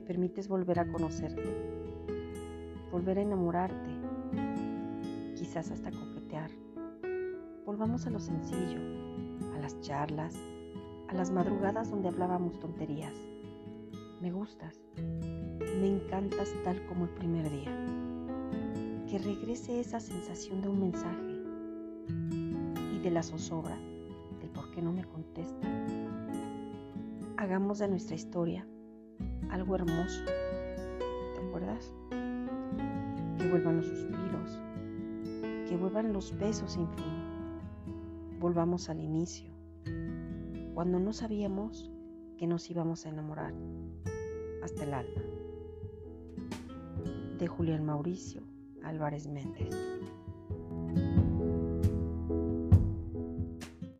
permites volver a conocerte, volver a enamorarte, quizás hasta coquetear. Volvamos a lo sencillo, a las charlas, a las madrugadas donde hablábamos tonterías. Me gustas, me encantas tal como el primer día. Que regrese esa sensación de un mensaje y de la zozobra del por qué no me contesta. Hagamos de nuestra historia algo hermoso. ¿Te acuerdas? Que vuelvan los suspiros, que vuelvan los besos sin fin. Volvamos al inicio, cuando no sabíamos que nos íbamos a enamorar hasta el alma. De Julián Mauricio Álvarez Méndez.